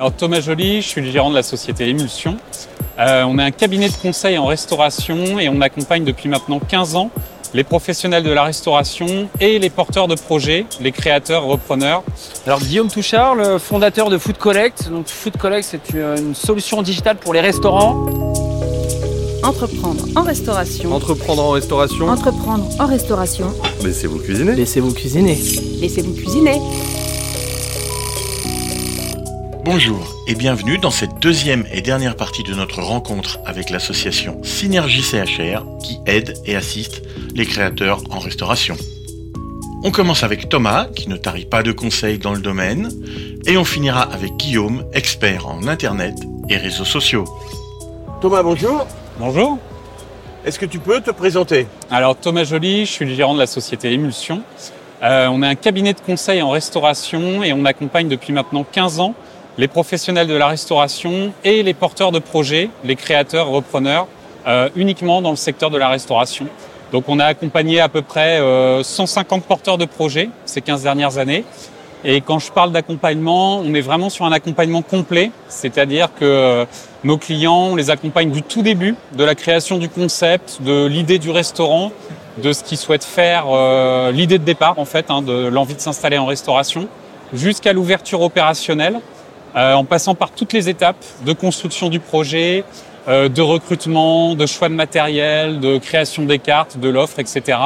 Alors Thomas Joly, je suis le gérant de la société Émulsion. Euh, on est un cabinet de conseil en restauration et on accompagne depuis maintenant 15 ans les professionnels de la restauration et les porteurs de projets, les créateurs, repreneurs. Alors Guillaume Touchard, le fondateur de Food Collect. Donc Food Collect, c'est une solution digitale pour les restaurants. Entreprendre en restauration. Entreprendre en restauration. Entreprendre en restauration. Laissez-vous cuisiner. Laissez-vous cuisiner. Laissez-vous cuisiner. Bonjour et bienvenue dans cette deuxième et dernière partie de notre rencontre avec l'association Synergie CHR qui aide et assiste les créateurs en restauration. On commence avec Thomas qui ne tarit pas de conseils dans le domaine et on finira avec Guillaume, expert en Internet et réseaux sociaux. Thomas, bonjour. Bonjour. Est-ce que tu peux te présenter? Alors Thomas Joly, je suis le gérant de la société Émulsion. Euh, on est un cabinet de conseil en restauration et on accompagne depuis maintenant 15 ans les professionnels de la restauration et les porteurs de projets, les créateurs, repreneurs, euh, uniquement dans le secteur de la restauration. Donc on a accompagné à peu près euh, 150 porteurs de projets ces 15 dernières années. Et quand je parle d'accompagnement, on est vraiment sur un accompagnement complet, c'est-à-dire que euh, nos clients, on les accompagne du tout début, de la création du concept, de l'idée du restaurant, de ce qu'ils souhaitent faire, euh, l'idée de départ en fait, hein, de l'envie de s'installer en restauration, jusqu'à l'ouverture opérationnelle, euh, en passant par toutes les étapes de construction du projet, euh, de recrutement, de choix de matériel, de création des cartes, de l'offre, etc.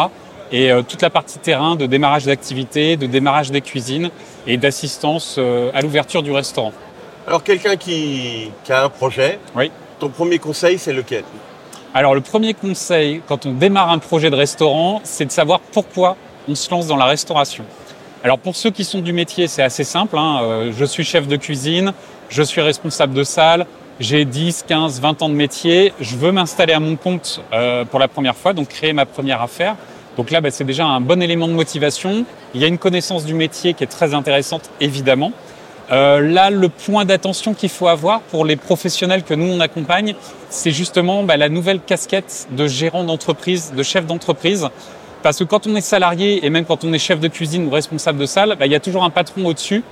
Et euh, toute la partie terrain de démarrage d'activité, de démarrage des cuisines et d'assistance à l'ouverture du restaurant. Alors, quelqu'un qui, qui a un projet, Oui. ton premier conseil, c'est lequel? Alors le premier conseil quand on démarre un projet de restaurant, c'est de savoir pourquoi on se lance dans la restauration. Alors pour ceux qui sont du métier, c'est assez simple. hein. Euh, je suis chef de cuisine, je suis responsable de salle, j'ai 10, 15, 20 ans de métier, je veux m'installer à mon compte euh, pour la première fois, donc créer ma première affaire. Donc là, bah, c'est déjà un bon élément de motivation. Il y a une connaissance du métier qui est très intéressante, évidemment. Euh, là, le point d'attention qu'il faut avoir pour les professionnels que nous on accompagne, c'est justement bah, la nouvelle casquette de gérant d'entreprise, de chef d'entreprise. Parce que quand on est salarié et même quand on est chef de cuisine ou responsable de salle, bah, il y a toujours un patron au-dessus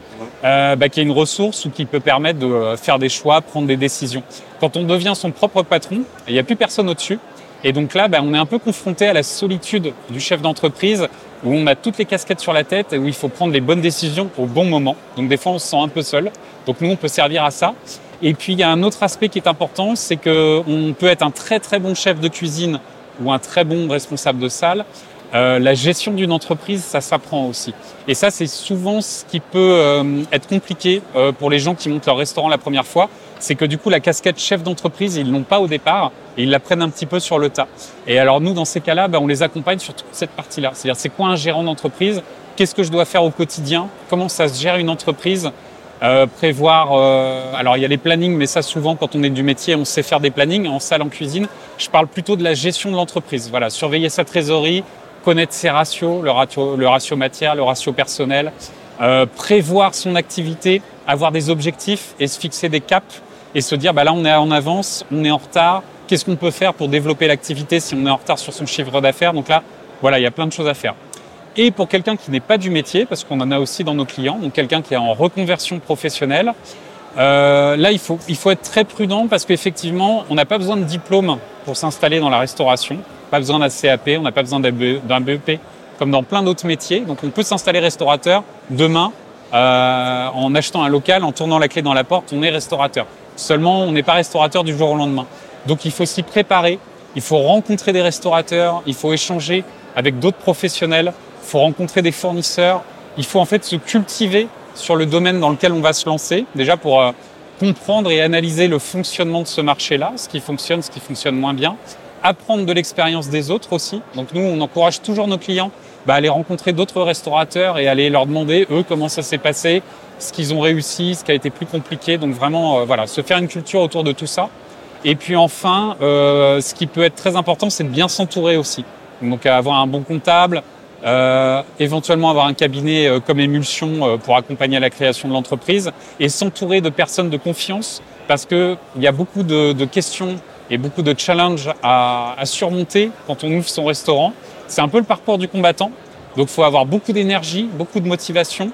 euh, bah, qui a une ressource ou qui peut permettre de euh, faire des choix, prendre des décisions. Quand on devient son propre patron, il n'y a plus personne au-dessus. Et donc là, bah, on est un peu confronté à la solitude du chef d'entreprise où on a toutes les casquettes sur la tête et où il faut prendre les bonnes décisions au bon moment. Donc des fois, on se sent un peu seul. Donc nous, on peut servir à ça. Et puis, il y a un autre aspect qui est important, c'est qu'on peut être un très très bon chef de cuisine ou un très bon responsable de salle. Euh, la gestion d'une entreprise, ça s'apprend aussi. Et ça, c'est souvent ce qui peut euh, être compliqué euh, pour les gens qui montent leur restaurant la première fois. C'est que du coup, la casquette chef d'entreprise, ils l'ont pas au départ et ils la prennent un petit peu sur le tas. Et alors nous, dans ces cas-là, ben, on les accompagne sur toute cette partie-là. C'est-à-dire, c'est quoi un gérant d'entreprise? Qu'est-ce que je dois faire au quotidien? Comment ça se gère une entreprise? Euh, prévoir. euh, alors il y a les plannings, mais ça souvent quand on est du métier, on sait faire des plannings en salle, en cuisine. Je parle plutôt de la gestion de l'entreprise. Voilà, surveiller sa trésorerie, connaître ses ratios, le ratio, le ratio matière, le ratio personnel, euh, prévoir son activité, avoir des objectifs et se fixer des caps et se dire bah là on est en avance, on est en retard. Qu'est-ce qu'on peut faire pour développer l'activité si on est en retard sur son chiffre d'affaires? Donc là, voilà, il y a plein de choses à faire. Et pour quelqu'un qui n'est pas du métier, parce qu'on en a aussi dans nos clients, donc quelqu'un qui est en reconversion professionnelle, euh, là il faut, il faut être très prudent parce qu'effectivement, on n'a pas besoin de diplôme pour s'installer dans la restauration, pas besoin d'un CAP, on n'a pas besoin d'un BE d'un BEP, comme dans plein d'autres métiers. Donc on peut s'installer restaurateur. Demain euh, en achetant un local, en tournant la clé dans la porte, on est restaurateur. Seulement, on n'est pas restaurateur du jour au lendemain. Donc il faut s'y préparer, il faut rencontrer des restaurateurs, il faut échanger avec d'autres professionnels, il faut rencontrer des fournisseurs, il faut en fait se cultiver sur le domaine dans lequel on va se lancer, déjà pour euh, comprendre et analyser le fonctionnement de ce marché-là, ce qui fonctionne, ce qui fonctionne moins bien, apprendre de l'expérience des autres aussi. Donc nous, on encourage toujours nos clients bah, à aller rencontrer d'autres restaurateurs et aller leur demander, eux, comment ça s'est passé, ce qu'ils ont réussi, ce qui a été plus compliqué. Donc vraiment, euh, voilà, se faire une culture autour de tout ça. Et puis enfin, euh, ce qui peut être très important, c'est de bien s'entourer aussi. Donc avoir un bon comptable, euh, éventuellement avoir un cabinet euh, comme Émulsion euh, pour accompagner à la création de l'entreprise et s'entourer de personnes de confiance parce qu'il y a beaucoup de, de questions et beaucoup de challenges à, surmonter quand on ouvre son restaurant. C'est un peu le parcours du combattant. Donc il faut avoir beaucoup d'énergie, beaucoup de motivation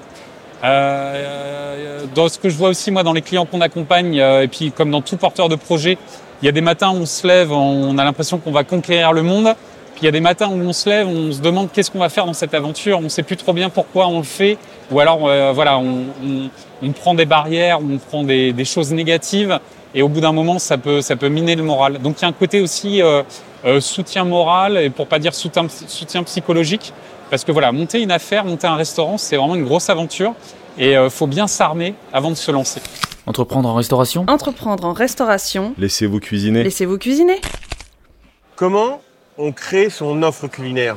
Euh, dans ce que je vois aussi moi dans les clients qu'on accompagne, euh, et puis comme dans tout porteur de projet, il y a des matins où on se lève, on a l'impression qu'on va conquérir le monde. Puis il y a des matins où on se lève, on se demande qu'est-ce qu'on va faire dans cette aventure, on ne sait plus trop bien pourquoi on le fait, ou alors euh, voilà, on, prend des barrières, on prend des choses négatives, et au bout d'un moment, ça peut, ça peut miner le moral. Donc il y a un côté aussi euh, euh, soutien moral, et pour pas dire soutien, soutien psychologique, parce que voilà, monter une affaire, monter un restaurant, c'est vraiment une grosse aventure, et il faut bien s'armer avant de se lancer. Entreprendre en restauration? Entreprendre en restauration. Laissez-vous cuisiner. Laissez-vous cuisiner. Comment on crée son offre culinaire?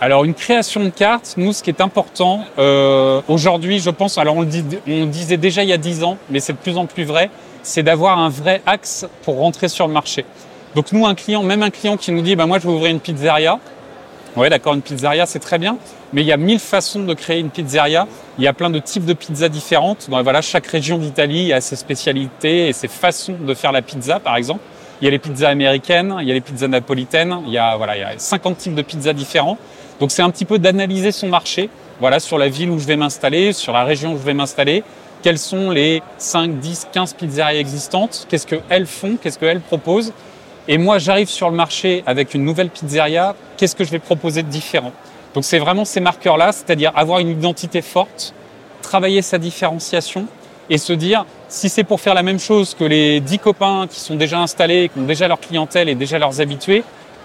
Alors une création de carte, nous ce qui est important euh, aujourd'hui, je pense, alors on le, dit, on le disait déjà il y a 10 ans, mais c'est de plus en plus vrai, c'est d'avoir un vrai axe pour rentrer sur le marché. Donc nous, un client, même un client qui nous dit, bah moi je veux ouvrir une pizzeria, ouais d'accord, une pizzeria c'est très bien, mais il y a mille façons de créer une pizzeria, il y a plein de types de pizzas différentes, donc voilà, chaque région d'Italie a ses spécialités et ses façons de faire la pizza par exemple. Il y a les pizzas américaines, il y a les pizzas napolitaines, il y a, voilà, il y a 50 types de pizzas différents. Donc c'est un petit peu d'analyser son marché, voilà, sur la ville où je vais m'installer, sur la région où je vais m'installer, quelles sont les 5, 10, 15 pizzerias existantes, qu'est-ce qu'elles font, qu'est-ce qu'elles proposent? Et moi, j'arrive sur le marché avec une nouvelle pizzeria, qu'est-ce que je vais proposer de différent? Donc c'est vraiment ces marqueurs-là, c'est-à-dire avoir une identité forte, travailler sa différenciation et se dire, si c'est pour faire la même chose que les 10 copains qui sont déjà installés, qui ont déjà leur clientèle et déjà leurs habitués,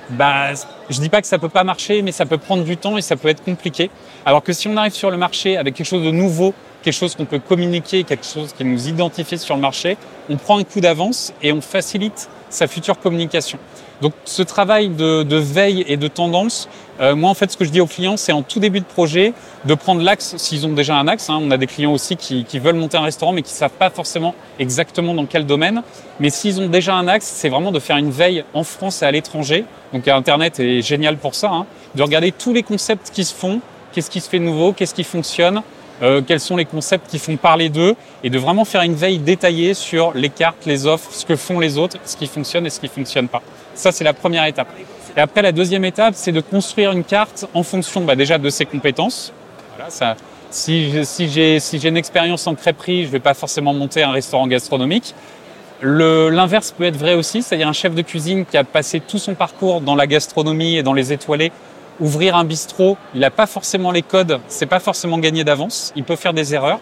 bah, je dis pas que ça peut pas marcher, mais ça peut prendre du temps et ça peut être compliqué. Alors que si on arrive sur le marché avec quelque chose de nouveau, quelque chose qu'on peut communiquer, quelque chose qui nous identifie sur le marché, on prend un coup d'avance et on facilite sa future communication. Donc ce travail de, veille et de tendance, euh, moi en fait ce que je dis aux clients c'est en tout début de projet de prendre l'axe s'ils ont déjà un axe. hein. On a des clients aussi qui, veulent monter un restaurant mais qui savent pas forcément exactement dans quel domaine. Mais s'ils ont déjà un axe, c'est vraiment de faire une veille en France et à l'étranger. Donc Internet est génial pour ça, hein. de regarder tous les concepts qui se font, qu'est-ce qui se fait nouveau, qu'est-ce qui fonctionne, euh, quels sont les concepts qui font parler d'eux, et de vraiment faire une veille détaillée sur les cartes, les offres, ce que font les autres, ce qui fonctionne et ce qui fonctionne pas. Ça, c'est la première étape. Et après, la deuxième étape, c'est de construire une carte en fonction bah, déjà de ses compétences. Voilà, ça, si j'ai si si une expérience en crêperie, je vais pas forcément monter un restaurant gastronomique. L'inverse peut être vrai aussi, c'est-à-dire un chef de cuisine qui a passé tout son parcours dans la gastronomie et dans les étoilés, ouvrir un bistrot, il n'a pas forcément les codes, c'est pas forcément gagné d'avance, il peut faire des erreurs.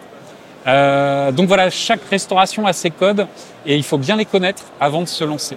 Euh, donc voilà, chaque restauration a ses codes et il faut bien les connaître avant de se lancer.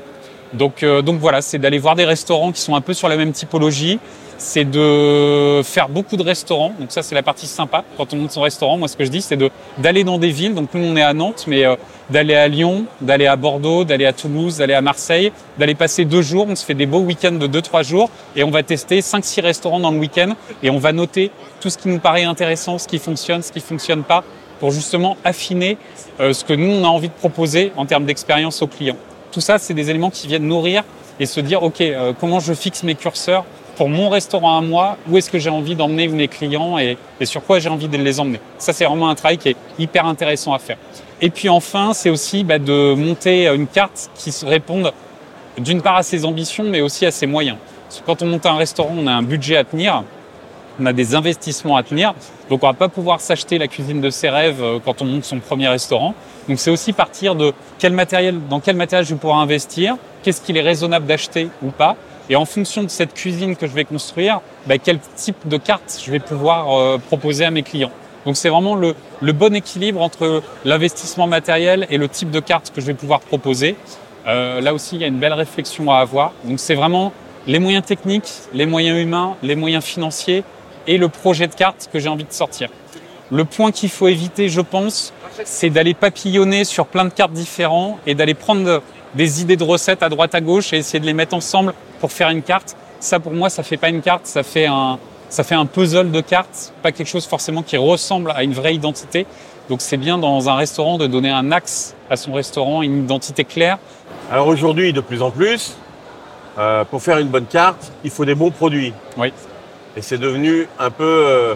Donc, euh, donc voilà, c'est d'aller voir des restaurants qui sont un peu sur la même typologie. C'est de faire beaucoup de restaurants. Donc ça, c'est la partie sympa. Quand on monte son restaurant, moi, ce que je dis, c'est d'aller dans des villes. Donc nous, on est à Nantes, mais euh, d'aller à Lyon, d'aller à Bordeaux, d'aller à Toulouse, d'aller à Marseille, d'aller passer deux jours. On se fait des beaux week-ends de deux, trois jours et on va tester cinq, six restaurants dans le week-end et on va noter tout ce qui nous paraît intéressant, ce qui fonctionne, ce qui fonctionne pas, pour justement affiner euh, ce que nous, on a envie de proposer en termes d'expérience aux clients. Tout ça, c'est des éléments qui viennent nourrir et se dire, OK, euh, comment je fixe mes curseurs pour mon restaurant à moi Où est-ce que j'ai envie d'emmener mes clients et, sur quoi j'ai envie de les emmener Ça, c'est vraiment un travail qui est hyper intéressant à faire. Et puis enfin, c'est aussi bah, de monter une carte qui se réponde d'une part à ses ambitions, mais aussi à ses moyens. Parce que quand on monte un restaurant, on a un budget à tenir, on a des investissements à tenir, donc on va pas pouvoir s'acheter la cuisine de ses rêves euh, quand on monte son premier restaurant. Donc c'est aussi partir de quel matériel, dans quel matériel je vais pouvoir investir, qu'est-ce qu'il est raisonnable d'acheter ou pas, et en fonction de cette cuisine que je vais construire, bah, quel type de carte je vais pouvoir euh, proposer à mes clients. Donc c'est vraiment le, bon équilibre entre l'investissement matériel et le type de carte que je vais pouvoir proposer. Euh, là aussi, il y a une belle réflexion à avoir. Donc c'est vraiment les moyens techniques, les moyens humains, les moyens financiers et le projet de carte que j'ai envie de sortir. Le point qu'il faut éviter, je pense, c'est d'aller papillonner sur plein de cartes différentes et d'aller prendre des idées de recettes à droite à gauche et essayer de les mettre ensemble pour faire une carte. Ça, pour moi, ça fait pas une carte, ça fait un, ça fait un puzzle de cartes, pas quelque chose forcément qui ressemble à une vraie identité. Donc c'est bien dans un restaurant de donner un axe à son restaurant, une identité claire. Alors aujourd'hui, de plus en plus, euh, pour faire une bonne carte, il faut des bons produits. Oui. Et c'est devenu un peu euh,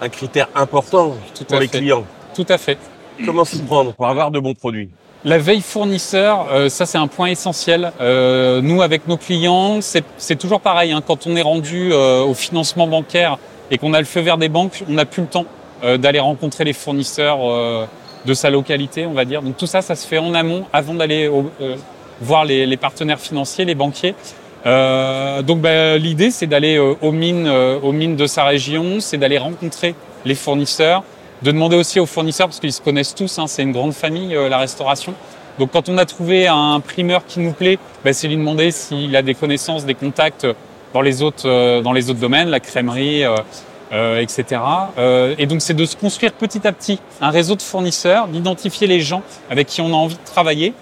un critère important Tout pour les fait. clients. Tout à fait. Comment s'y prendre? Pour avoir de bons produits La veille fournisseur, euh, ça c'est un point essentiel. Euh, nous, avec nos clients, c'est toujours pareil. hein. quand on est rendu euh, au financement bancaire et qu'on a le feu vert des banques, on n'a plus le temps d'aller rencontrer les fournisseurs de sa localité, on va dire. Donc tout ça, ça se fait en amont avant d'aller voir les, partenaires financiers, les banquiers. Donc bah, l'idée, c'est d'aller aux mines, aux mines de sa région, c'est d'aller rencontrer les fournisseurs, de demander aussi aux fournisseurs parce qu'ils se connaissent tous. hein, c'est une grande famille, euh, la restauration. Donc quand on a trouvé un primeur qui nous plaît, bah, c'est lui demander s'il a des connaissances, des contacts dans les autres, euh, dans les autres domaines, la crèmerie, euh, euh, etc. Euh, et donc c'est de se construire petit à petit un réseau de fournisseurs, d'identifier les gens avec qui on a envie de travailler.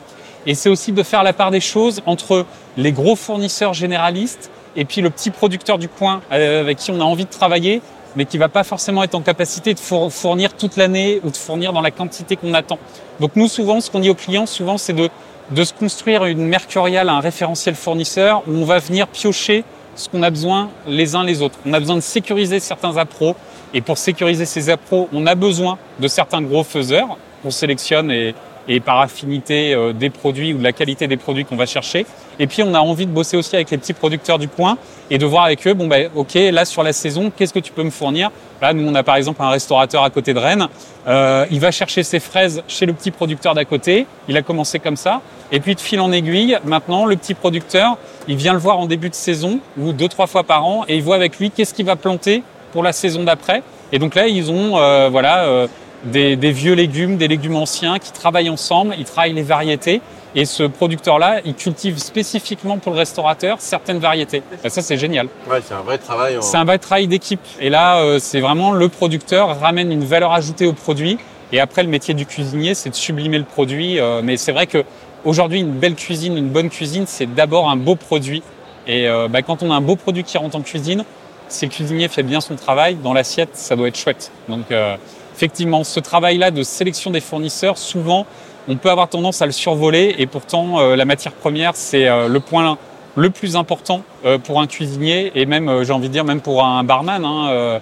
Et c'est aussi de faire la part des choses entre les gros fournisseurs généralistes et puis le petit producteur du coin euh, avec qui on a envie de travailler, mais qui va pas forcément être en capacité de four- fournir toute l'année ou de fournir dans la quantité qu'on attend. Donc nous, souvent, ce qu'on dit aux clients, souvent, c'est de, de se construire une mercuriale, un référentiel fournisseur où on va venir piocher ce qu'on a besoin les uns les autres. On a besoin de sécuriser certains appros et pour sécuriser ces appros, on a besoin de certains gros faiseurs qu'on sélectionne et, et par affinité euh, des produits ou de la qualité des produits qu'on va chercher. Et puis on a envie de bosser aussi avec les petits producteurs du coin et de voir avec eux, bon ben ok, là sur la saison, qu'est-ce que tu peux me fournir? Là, nous on a par exemple un restaurateur à côté de Rennes. Euh, il va chercher ses fraises chez le petit producteur d'à côté. Il a commencé comme ça. Et puis de fil en aiguille, maintenant le petit producteur, il vient le voir en début de saison ou deux trois fois par an et il voit avec lui qu'est-ce qu'il va planter pour la saison d'après. Et donc là, ils ont euh, voilà des, des vieux légumes, des légumes anciens qui travaillent ensemble. Ils travaillent les variétés. Et ce producteur-là, il cultive spécifiquement pour le restaurateur certaines variétés. Et ça, c'est génial. Ouais, c'est un vrai travail. en- C'est un vrai travail d'équipe. Et là, euh, c'est vraiment le producteur ramène une valeur ajoutée au produit. Et après, le métier du cuisinier, c'est de sublimer le produit. Euh, mais c'est vrai que aujourd'hui, une belle cuisine, une bonne cuisine, c'est d'abord un beau produit. Et euh, bah, quand on a un beau produit qui rentre en cuisine, si le cuisinier fait bien son travail, dans l'assiette, ça doit être chouette. Donc, euh, effectivement, ce travail-là de sélection des fournisseurs, souvent, on peut avoir tendance à le survoler. Et pourtant, euh, la matière première, c'est euh, le point le plus important euh, pour un cuisinier et même, j'ai envie de dire, même pour un barman. hein,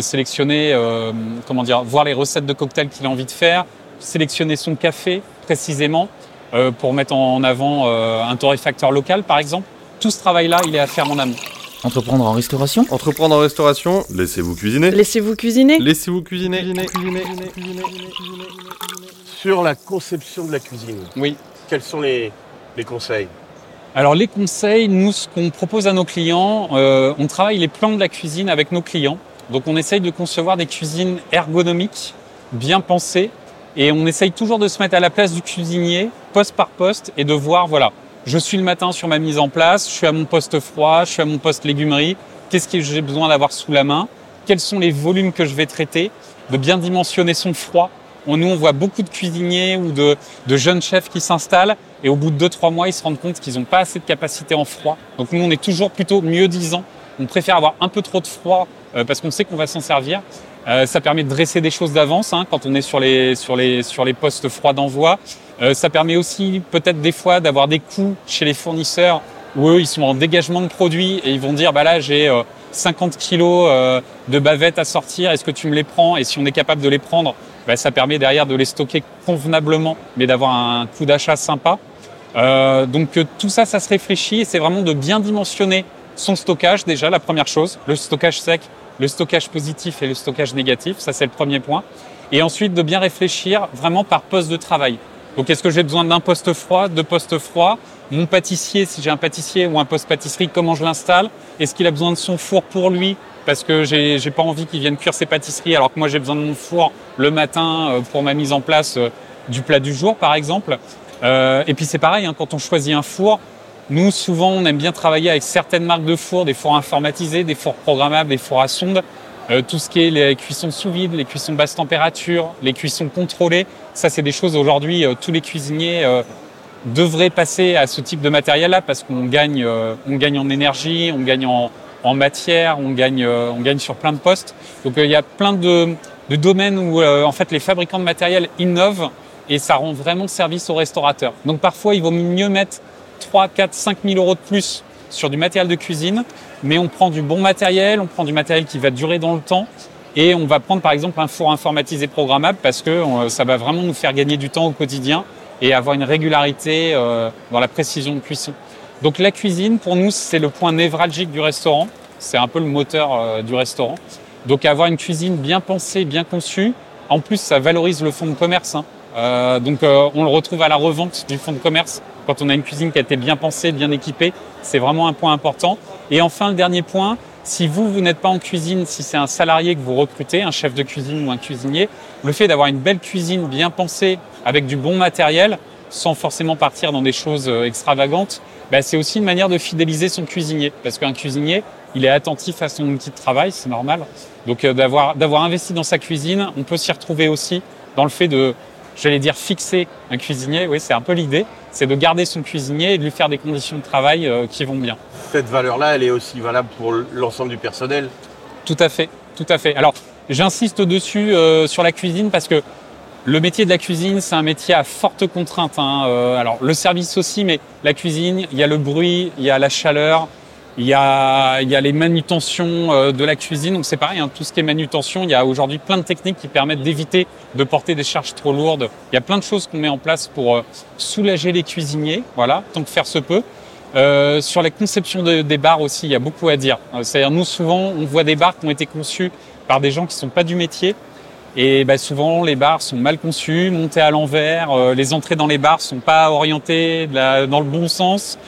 sélectionner, comment dire, voir les recettes de cocktails qu'il a envie de faire, sélectionner son café précisément pour mettre en avant un torréfacteur local, par exemple. Tout ce travail-là, il est à faire en amont. Entreprendre en restauration Entreprendre en restauration, laissez-vous cuisiner. Laissez-vous cuisiner Laissez-vous cuisiner. Sur la conception de la cuisine, Oui. quels sont les, les conseils? Alors les conseils, nous, ce qu'on propose à nos clients, euh, on travaille les plans de la cuisine avec nos clients. Donc on essaye de concevoir des cuisines ergonomiques, bien pensées, et on essaye toujours de se mettre à la place du cuisinier, poste par poste, et de voir, voilà, je suis le matin sur ma mise en place, je suis à mon poste froid, je suis à mon poste légumerie, qu'est-ce que j'ai besoin d'avoir sous la main, quels sont les volumes que je vais traiter, de bien dimensionner son froid. Nous, on voit beaucoup de cuisiniers ou de, jeunes chefs qui s'installent et au bout de 2-3 mois, ils se rendent compte qu'ils n'ont pas assez de capacité en froid. Donc nous, on est toujours plutôt mieux disant. On préfère avoir un peu trop de froid euh, parce qu'on sait qu'on va s'en servir. Euh, ça permet de dresser des choses d'avance hein, quand on est sur les, sur les, sur les postes froids d'envoi. Euh, ça permet aussi peut-être des fois d'avoir des coûts chez les fournisseurs où eux, ils sont en dégagement de produits et ils vont dire, bah là, j'ai euh, 50 kilos euh, de bavettes à sortir, est-ce que tu me les prends? Et si on est capable de les prendre, bah, ça permet derrière de les stocker convenablement, mais d'avoir un coût d'achat sympa. Euh, donc euh, tout ça, ça se réfléchit et c'est vraiment de bien dimensionner son stockage déjà, la première chose, le stockage sec, le stockage positif et le stockage négatif, ça c'est le premier point. Et ensuite de bien réfléchir vraiment par poste de travail. Donc est-ce que j'ai besoin d'un poste froid, deux postes froids Mon pâtissier, si j'ai un pâtissier ou un poste pâtisserie, comment je l'installe? Est-ce qu'il a besoin de son four pour lui? Parce que j'ai pas envie qu'il vienne cuire ses pâtisseries alors que moi j'ai besoin de mon four le matin euh, pour ma mise en place euh, du plat du jour par exemple. Euh, et puis c'est pareil, hein, quand on choisit un four, nous souvent on aime bien travailler avec certaines marques de fours, des fours informatisés, des fours programmables, des fours à sonde. Euh, tout ce qui est les cuissons sous vide, les cuissons basse température, les cuissons contrôlées, ça c'est des choses aujourd'hui euh, tous les cuisiniers euh, devraient passer à ce type de matériel-là parce qu'on gagne, on gagne en énergie, on gagne en, matière, on gagne, on gagne sur plein de postes. Donc il y a plein de, de domaines où en fait les fabricants de matériel innovent et ça rend vraiment service aux restaurateurs. Donc parfois il vaut mieux mettre 3, 4, 5 000 euros de plus sur du matériel de cuisine, mais on prend du bon matériel, on prend du matériel qui va durer dans le temps et on va prendre par exemple un four informatisé programmable parce que euh, ça va vraiment nous faire gagner du temps au quotidien et avoir une régularité euh, dans la précision de cuisson. Donc la cuisine, pour nous, c'est le point névralgique du restaurant. C'est un peu le moteur euh, du restaurant. Donc avoir une cuisine bien pensée, bien conçue, en plus ça valorise le fonds de commerce. hein. Euh, donc euh, on le retrouve à la revente du fonds de commerce quand on a une cuisine qui a été bien pensée, bien équipée. C'est vraiment un point important. Et enfin le dernier point, si vous, vous n'êtes pas en cuisine, si c'est un salarié que vous recrutez, un chef de cuisine ou un cuisinier, le fait d'avoir une belle cuisine bien pensée avec du bon matériel, sans forcément partir dans des choses euh, extravagantes, bah, c'est aussi une manière de fidéliser son cuisinier. Parce qu'un cuisinier, il est attentif à son outil de travail, c'est normal. Donc euh, d'avoir d'avoir investi dans sa cuisine, on peut s'y retrouver aussi dans le fait de, j'allais dire, fixer un cuisinier. Oui, c'est un peu l'idée. C'est de garder son cuisinier et de lui faire des conditions de travail euh, qui vont bien. Cette valeur-là, elle est aussi valable pour l'ensemble du personnel. Tout à fait, tout à fait. Alors, j'insiste dessus euh, sur la cuisine parce que le métier de la cuisine, c'est un métier à forte contrainte. hein. Euh, alors, le service aussi, mais la cuisine, il y a le bruit, il y a la chaleur, il y a, il y a les manutentions euh, de la cuisine. Donc, c'est pareil, hein, tout ce qui est manutention, il y a aujourd'hui plein de techniques qui permettent d'éviter de porter des charges trop lourdes. Il y a plein de choses qu'on met en place pour euh, soulager les cuisiniers, voilà, tant que faire se peut. Euh, sur la conception de- des bars aussi, il y a beaucoup à dire. Euh, C'est-à-dire, nous, souvent, on voit des bars qui ont été conçus par des gens qui sont pas du métier. Et bah, souvent, les bars sont mal conçus, montés à l'envers. euh, les entrées dans les bars sont pas orientées la- dans le bon sens.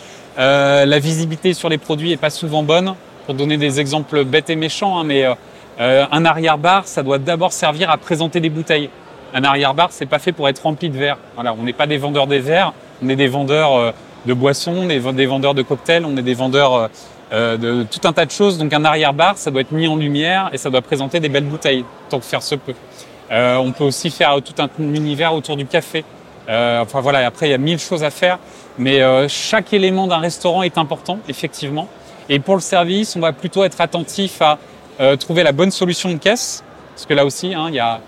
Euh, la visibilité sur les produits est pas souvent bonne. Pour donner des exemples bêtes et méchants, hein, mais euh, euh, un arrière-bar, ça doit d'abord servir à présenter des bouteilles. Un arrière-bar, c'est pas fait pour être rempli de verres. On n'est pas des vendeurs des verres, on est des vendeurs de boissons, on est des vendeurs de cocktails, on est des vendeurs de tout un tas de choses. Donc un arrière-bar, ça doit être mis en lumière et ça doit présenter des belles bouteilles, tant que faire se peut. On peut aussi faire tout un univers autour du café. Euh, enfin voilà, après il y a mille choses à faire, mais euh, chaque élément d'un restaurant est important, effectivement. Et pour le service, on va plutôt être attentif à euh, trouver la bonne solution de caisse, parce que là aussi, hein, il y a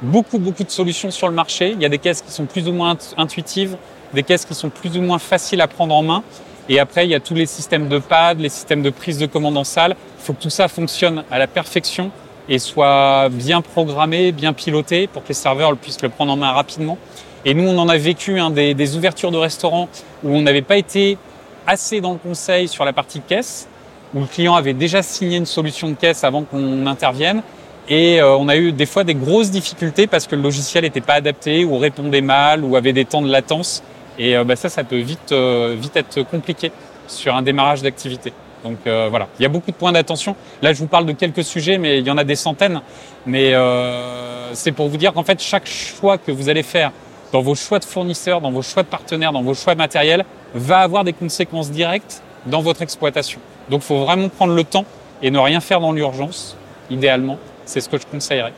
beaucoup beaucoup de solutions sur le marché. Il y a des caisses qui sont plus ou moins int- intuitives, des caisses qui sont plus ou moins faciles à prendre en main. Et après, il y a tous les systèmes de pad, les systèmes de prise de commande en salle. Il faut que tout ça fonctionne à la perfection et soit bien programmé, bien piloté pour que les serveurs puissent le prendre en main rapidement. Et nous, on en a vécu hein, des, des ouvertures de restaurants où on n'avait pas été assez dans le conseil sur la partie caisse, où le client avait déjà signé une solution de caisse avant qu'on intervienne. Et euh, on a eu des fois des grosses difficultés parce que le logiciel n'était pas adapté ou répondait mal ou avait des temps de latence. Et euh, bah, ça, ça peut vite, euh, vite être compliqué sur un démarrage d'activité. Donc euh, voilà, il y a beaucoup de points d'attention. Là, je vous parle de quelques sujets, mais il y en a des centaines. Mais euh, c'est pour vous dire qu'en fait, chaque choix que vous allez faire dans vos choix de fournisseurs, dans vos choix de partenaires, dans vos choix de matériel, va avoir des conséquences directes dans votre exploitation. Donc, il faut vraiment prendre le temps et ne rien faire dans l'urgence, idéalement. C'est ce que je conseillerais.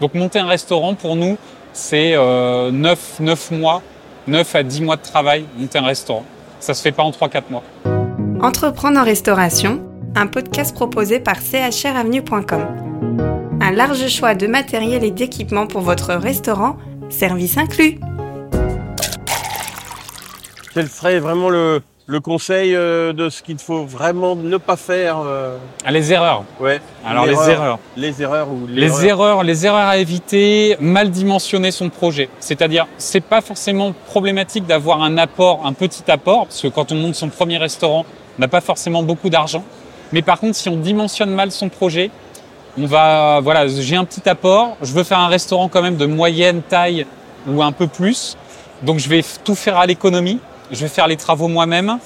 Donc, monter un restaurant, pour nous, c'est euh, 9, 9 mois, 9 à 10 mois de travail, monter un restaurant. Ça se fait pas en 3-4 mois. Entreprendre en restauration, un podcast proposé par chravenue.com. Un large choix de matériel et d'équipements pour votre restaurant, service inclus. Quel serait vraiment le, le conseil euh, de ce qu'il faut vraiment ne pas faire euh, Ah, les erreurs. Ouais. Alors, les erreurs. Les erreurs ou Les l'erreur. erreurs, les erreurs à éviter, mal dimensionner son projet. C'est-à-dire, c'est pas forcément problématique d'avoir un apport, un petit apport, parce que quand on monte son premier restaurant, on n'a pas forcément beaucoup d'argent. Mais par contre, si on dimensionne mal son projet, on va, voilà, j'ai un petit apport, je veux faire un restaurant quand même de moyenne taille ou un peu plus, donc je vais tout faire à l'économie, je vais faire les travaux moi-même,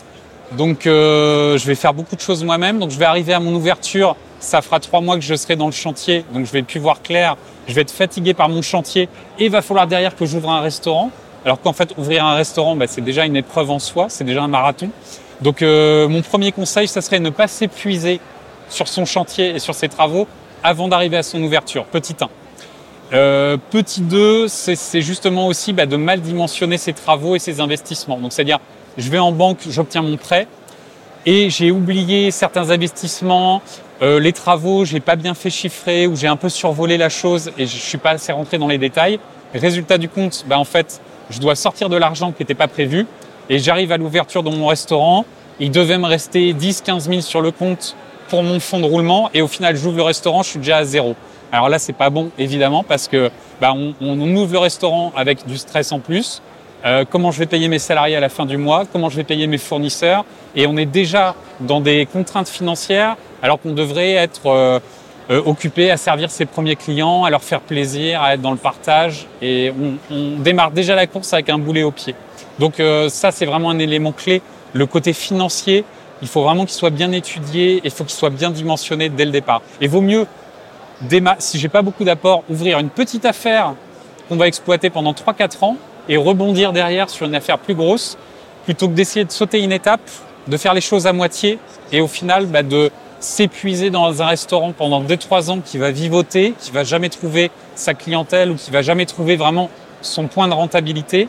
donc euh, je vais faire beaucoup de choses moi-même, donc je vais arriver à mon ouverture, ça fera trois mois que je serai dans le chantier, donc je vais plus voir clair, je vais être fatigué par mon chantier, et il va falloir derrière que j'ouvre un restaurant, alors qu'en fait ouvrir un restaurant, bah, c'est déjà une épreuve en soi, c'est déjà un marathon. Donc euh, mon premier conseil, ça serait ne pas s'épuiser sur son chantier et sur ses travaux avant d'arriver à son ouverture, petit 1. Euh, petit 2, c'est justement aussi bah, de mal dimensionner ses travaux et ses investissements. Donc c'est-à-dire, je vais en banque, j'obtiens mon prêt, et j'ai oublié certains investissements, euh, les travaux, j'ai pas bien fait chiffrer ou j'ai un peu survolé la chose et je suis pas assez rentré dans les détails. Résultat du compte, bah, en fait, je dois sortir de l'argent qui n'était pas prévu et j'arrive à l'ouverture de mon restaurant. Il devait me rester 10, 15 000 sur le compte pour mon fonds de roulement et au final, j'ouvre le restaurant, je suis déjà à zéro. Alors là, c'est pas bon, évidemment, parce que bah, on, on ouvre le restaurant avec du stress en plus. Euh, comment je vais payer mes salariés à la fin du mois, comment je vais payer mes fournisseurs, et on est déjà dans des contraintes financières alors qu'on devrait être euh, euh, occupé à servir ses premiers clients, à leur faire plaisir, à être dans le partage. Et on, on démarre déjà la course avec un boulet au pied. Donc euh, ça, c'est vraiment un élément clé. Le côté financier, il faut vraiment qu'il soit bien étudié et il faut qu'il soit bien dimensionné dès le départ. Et vaut mieux, si j'ai pas beaucoup d'apports, ouvrir une petite affaire qu'on va exploiter pendant 3-4 ans et rebondir derrière sur une affaire plus grosse, plutôt que d'essayer de sauter une étape, de faire les choses à moitié et au final bah, de s'épuiser dans un restaurant pendant 2-3 ans qui va vivoter, qui va jamais trouver sa clientèle ou qui va jamais trouver vraiment son point de rentabilité.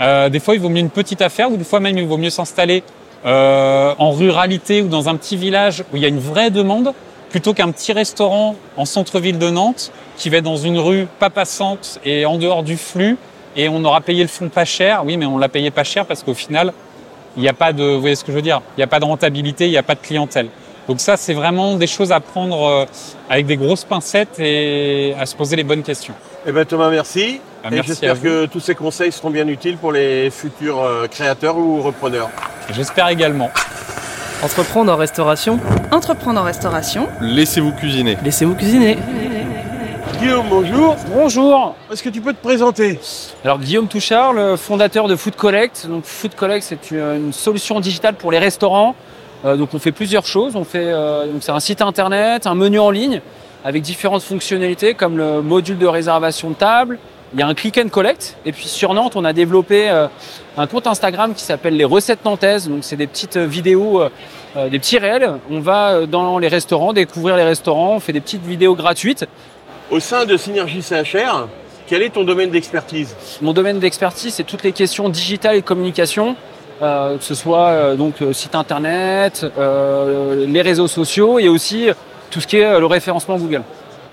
Euh, des fois, il vaut mieux une petite affaire ou des fois même il vaut mieux s'installer euh, en ruralité ou dans un petit village où il y a une vraie demande plutôt qu'un petit restaurant en centre-ville de Nantes qui va être dans une rue pas passante et en dehors du flux et on aura payé le fond pas cher. Oui, mais on l'a payé pas cher parce qu'au final, il n'y a pas de, vous voyez ce que je veux dire? Il n'y a pas de rentabilité, il n'y a pas de clientèle. Donc ça, c'est vraiment des choses à prendre euh, avec des grosses pincettes et à se poser les bonnes questions. Eh ben Thomas, merci. Ah, merci j'espère que tous ces conseils seront bien utiles pour les futurs euh, créateurs ou repreneurs. J'espère également. Entreprendre en restauration, Entreprendre en restauration, Laissez-vous cuisiner. laissez-vous cuisiner. Guillaume, bonjour. Bonjour. Est-ce que tu peux te présenter? Alors Guillaume Touchard, le fondateur de Food Collect. Donc Food Collect, c'est une, solution digitale pour les restaurants. Euh, donc on fait plusieurs choses. On fait euh, donc c'est un site internet, un menu en ligne avec différentes fonctionnalités comme le module de réservation de table. Il y a un click and collect. Et puis sur Nantes, on a développé euh, un compte Instagram qui s'appelle les recettes nantaises. Donc c'est des petites vidéos, euh, euh, des petits réels. On va euh, dans les restaurants, découvrir les restaurants. On fait des petites vidéos gratuites. Au sein de Synergie CHR, quel est ton domaine d'expertise? Mon domaine d'expertise, c'est toutes les questions digitales et communication, euh, que ce soit euh, donc euh, site internet, euh, les réseaux sociaux et aussi euh, tout ce qui est euh, le référencement Google.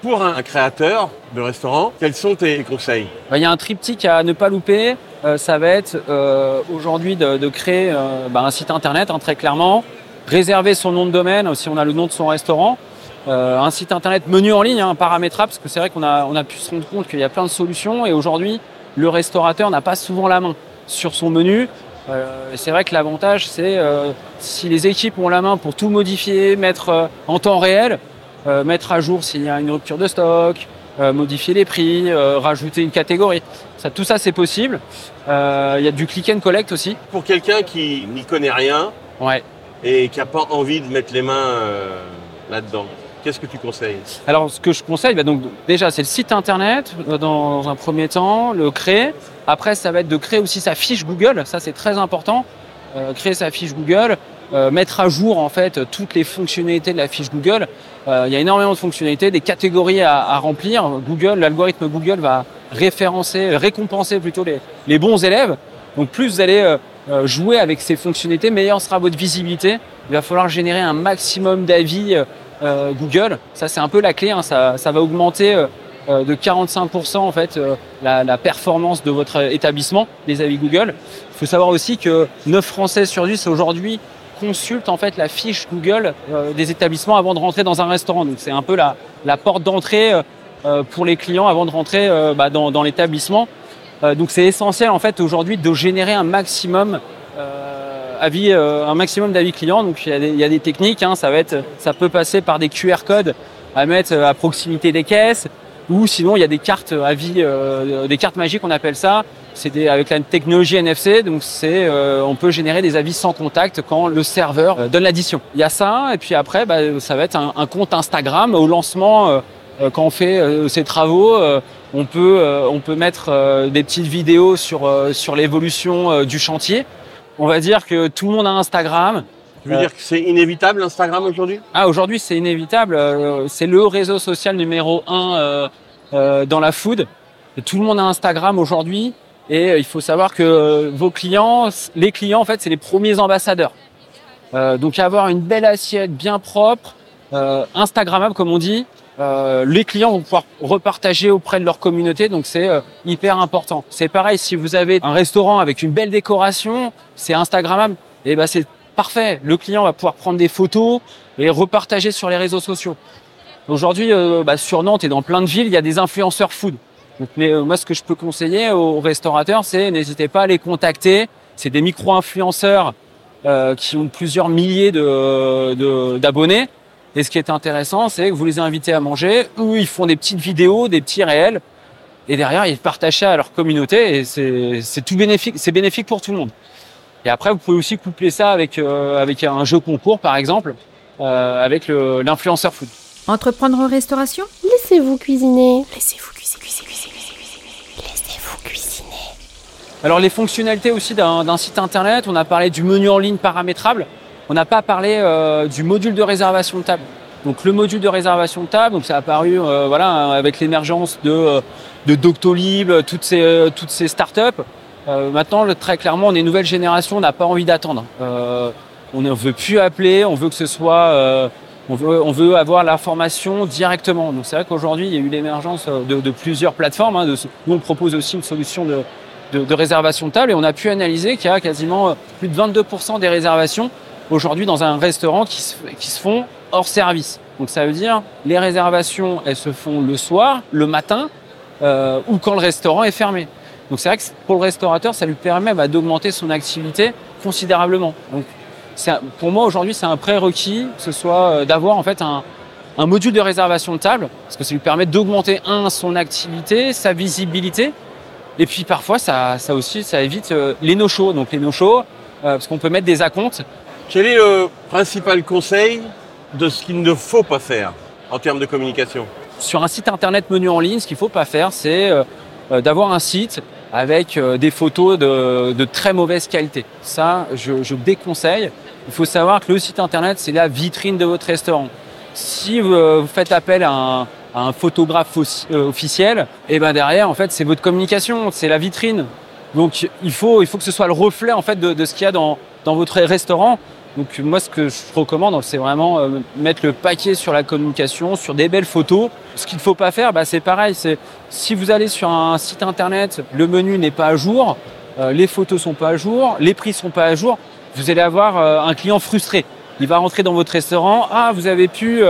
Pour un créateur de restaurant, quels sont tes conseils? Bah, Il y a un triptyque à ne pas louper. Euh, ça va être euh, aujourd'hui de, de créer euh, bah, un site internet, hein, très clairement, réserver son nom de domaine si on a le nom de son restaurant. Euh, un site internet menu en ligne, hein, paramétrable, parce que c'est vrai qu'on a, on a pu se rendre compte qu'il y a plein de solutions et aujourd'hui, le restaurateur n'a pas souvent la main sur son menu. Euh, c'est vrai que l'avantage, c'est euh, si les équipes ont la main pour tout modifier, mettre euh, en temps réel, euh, mettre à jour s'il y a une rupture de stock, euh, modifier les prix, euh, rajouter une catégorie. Ça, tout ça, c'est possible. Euh, Il y a du click and collect aussi. Pour quelqu'un qui n'y connaît rien Ouais. et qui n'a pas envie de mettre les mains euh, là-dedans, qu'est-ce que tu conseilles? Alors, ce que je conseille, bah, donc déjà, c'est le site internet euh, dans un premier temps, le créer. Après, ça va être de créer aussi sa fiche Google. Ça, c'est très important. Euh, créer sa fiche Google, euh, mettre à jour en fait toutes les fonctionnalités de la fiche Google. Euh, il y a énormément de fonctionnalités, des catégories à, à remplir. Google, l'algorithme Google va référencer, récompenser plutôt les, les bons élèves. Donc, plus vous allez euh, euh, jouer avec ces fonctionnalités, meilleure sera votre visibilité. Il va falloir générer un maximum d'avis euh, euh, Google. Ça, c'est un peu la clé. hein. Ça, ça va augmenter euh, de 45% en fait la, la performance de votre établissement, les avis Google. Il faut savoir aussi que 9 Français sur 10 aujourd'hui consultent en fait la fiche Google euh, des établissements avant de rentrer dans un restaurant. Donc c'est un peu la, porte d'entrée euh, euh, pour les clients avant de rentrer bah, dans, l'établissement. Donc c'est essentiel en fait aujourd'hui de générer un maximum avis, un maximum d'avis clients. Donc il y a des, techniques, hein, ça va être, ça peut passer par des QR codes à mettre à proximité des caisses, ou sinon il y a des cartes avis, des cartes magiques on appelle ça. C'est avec la technologie NFC, donc c'est, euh, on peut générer des avis sans contact quand le serveur euh, donne l'addition. Il y a ça, et puis après bah, ça va être un, un compte Instagram au lancement. euh, quand on fait ces travaux, on peut on peut mettre des petites vidéos sur sur l'évolution du chantier. On va dire que tout le monde a Instagram. Tu veux dire que c'est inévitable Instagram aujourd'hui? Ah, aujourd'hui, c'est inévitable. c'est le réseau social numéro un dans la food. Tout le monde a Instagram aujourd'hui. Et euh, il faut savoir que euh, vos clients, les clients, en fait, c'est les premiers ambassadeurs. Euh, donc, avoir une belle assiette bien propre, euh, Instagrammable, comme on dit. euh, les clients vont pouvoir repartager auprès de leur communauté, donc c'est euh, hyper important. C'est pareil, si vous avez un restaurant avec une belle décoration, c'est Instagrammable, et ben c'est parfait. Le client va pouvoir prendre des photos et repartager sur les réseaux sociaux. Aujourd'hui, bah, sur Nantes et dans plein de villes, il y a des influenceurs food. Donc, mais, euh, moi, ce que je peux conseiller aux restaurateurs, c'est n'hésitez pas à les contacter. C'est des micro-influenceurs euh, qui ont plusieurs milliers de- de- d'abonnés. Et ce qui est intéressant, c'est que vous les invitez à manger, eux, ils font des petites vidéos, des petits réels, et derrière, ils partagent ça à leur communauté, et c'est c'est tout bénéfique, c'est bénéfique pour tout le monde. Et après, vous pouvez aussi coupler ça avec, euh, avec un jeu concours, par exemple, euh, avec l'influenceur food. Entreprendre en restauration? Laissez-vous cuisiner. Laissez-vous cuisiner, cuisiner. Laissez-vous cuisiner. Alors les fonctionnalités aussi d'un site internet, on a parlé du menu en ligne paramétrable, on n'a pas parlé euh, du module de réservation de table. Donc le module de réservation de table, donc ça a apparu euh, voilà avec l'émergence de euh, de Doctolib, toutes ces toutes ces startups. Euh, maintenant très clairement, on est une nouvelle génération, on n'a pas envie d'attendre. On ne veut plus appeler, on veut que ce soit on veut, on veut avoir l'information directement. Donc c'est vrai qu'aujourd'hui, il y a eu l'émergence de, plusieurs plateformes. hein, nous, on propose aussi une solution de, de, de réservation de table et on a pu analyser qu'il y a quasiment euh, plus de 22% des réservations aujourd'hui dans un restaurant qui se, qui se font hors service. Donc ça veut dire les réservations, elles se font le soir, le matin euh, ou quand le restaurant est fermé. Donc c'est vrai que pour le restaurateur, ça lui permet bah, d'augmenter son activité considérablement. Donc pour moi aujourd'hui, c'est un prérequis, que ce soit euh, d'avoir en fait un, un module de réservation de table, parce que ça lui permet d'augmenter un son activité, sa visibilité, et puis parfois ça, ça aussi, ça évite euh, les no-shows. Donc les no-shows, euh, parce qu'on peut mettre des acomptes. Quel est le principal conseil de ce qu'il ne faut pas faire en termes de communication? Sur un site internet menu en ligne, ce qu'il faut pas faire, c'est euh, d'avoir un site avec des photos de, de très mauvaise qualité. Ça, je, je déconseille. Il faut savoir que le site internet, c'est la vitrine de votre restaurant. Si vous, vous faites appel à un, un photographe euh, officiel, et ben derrière, en fait, c'est votre communication, c'est la vitrine. Donc, il faut, il faut que ce soit le reflet en fait de, ce qu'il y a dans, dans votre restaurant. Donc, moi, ce que je recommande, c'est vraiment euh, mettre le paquet sur la communication, sur des belles photos. Ce qu'il ne faut pas faire, bah, c'est pareil. C'est si vous allez sur un site internet, le menu n'est pas à jour, euh, les photos sont pas à jour, les prix sont pas à jour, vous allez avoir un client frustré. Il va rentrer dans votre restaurant. Ah, vous avez pu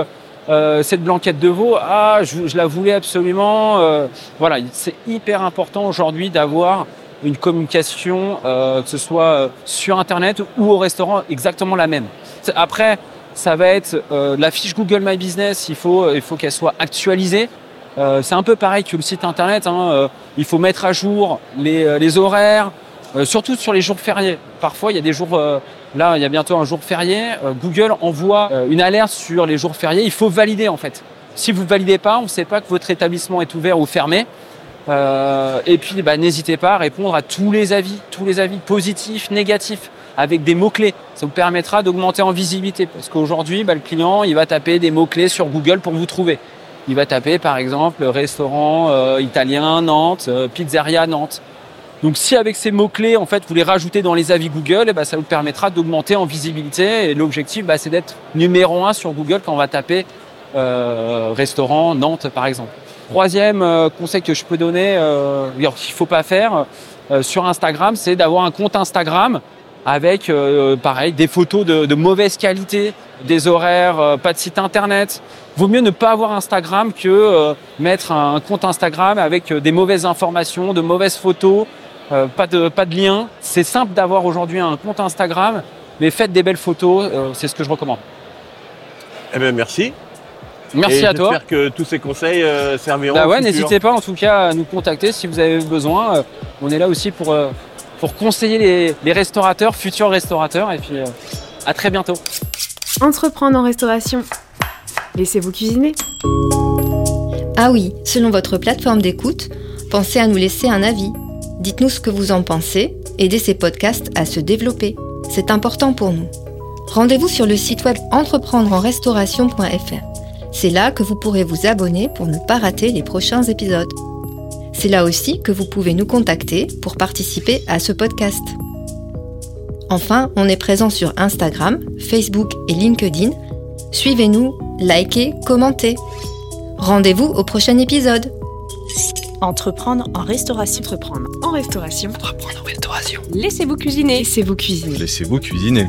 euh, cette blanquette de veau. Ah, je, la voulais absolument. euh, voilà, c'est hyper important aujourd'hui d'avoir une communication, euh, que ce soit sur Internet ou au restaurant, exactement la même. Après, ça va être la fiche Google My Business. Il faut, il faut qu'elle soit actualisée. C'est un peu pareil que le site Internet. hein, il faut mettre à jour les, horaires, surtout sur les jours fériés. Parfois, il y a des jours. Là, il y a bientôt un jour férié. euh, Google envoie euh, une alerte sur les jours fériés. Il faut valider en fait. Si vous ne validez pas, on ne sait pas que votre établissement est ouvert ou fermé. Euh, et puis, bah, n'hésitez pas à répondre à tous les avis, tous les avis positifs, négatifs, avec des mots-clés. Ça vous permettra d'augmenter en visibilité. Parce qu'aujourd'hui, bah, le client, il va taper des mots-clés sur Google pour vous trouver. Il va taper, par exemple, restaurant italien Nantes, pizzeria Nantes. Donc, si avec ces mots-clés, en fait, vous les rajoutez dans les avis Google, eh ben, ça vous permettra d'augmenter en visibilité. Et l'objectif, bah, c'est d'être numéro un sur Google quand on va taper euh, restaurant Nantes, par exemple. Troisième euh, conseil que je peux donner, euh, qu'il faut pas faire euh, sur Instagram, c'est d'avoir un compte Instagram avec, euh, pareil, des photos de, de mauvaise qualité, des horaires, euh, pas de site internet. Vaut mieux ne pas avoir Instagram que euh, mettre un compte Instagram avec des mauvaises informations, de mauvaises photos, euh, pas de pas de lien. C'est simple d'avoir aujourd'hui un compte Instagram, mais faites des belles photos, euh, c'est ce que je recommande. Eh bien, merci. Merci Et à toi. J'espère que tous ces conseils euh, serviront. Bah ouais, n'hésitez pas en tout cas à nous contacter si vous avez besoin. Euh, On est là aussi pour, euh, pour conseiller les, les restaurateurs, futurs restaurateurs. Et puis euh, à très bientôt. Entreprendre en restauration. Laissez-vous cuisiner. Ah oui, selon votre plateforme d'écoute, pensez à nous laisser un avis. Dites-nous ce que vous en pensez, aidez ces podcasts à se développer. C'est important pour nous. Rendez-vous sur le site web entreprendreenrestauration.fr. C'est là que vous pourrez vous abonner pour ne pas rater les prochains épisodes. C'est là aussi que vous pouvez nous contacter pour participer à ce podcast. Enfin, on est présent sur Instagram, Facebook et LinkedIn. Suivez-nous, likez, commentez. Rendez-vous au prochain épisode. Entreprendre en restauration. Entreprendre en restauration. Entreprendre en restauration. Laissez-vous cuisiner. Laissez-vous cuisiner. Laissez-vous cuisiner.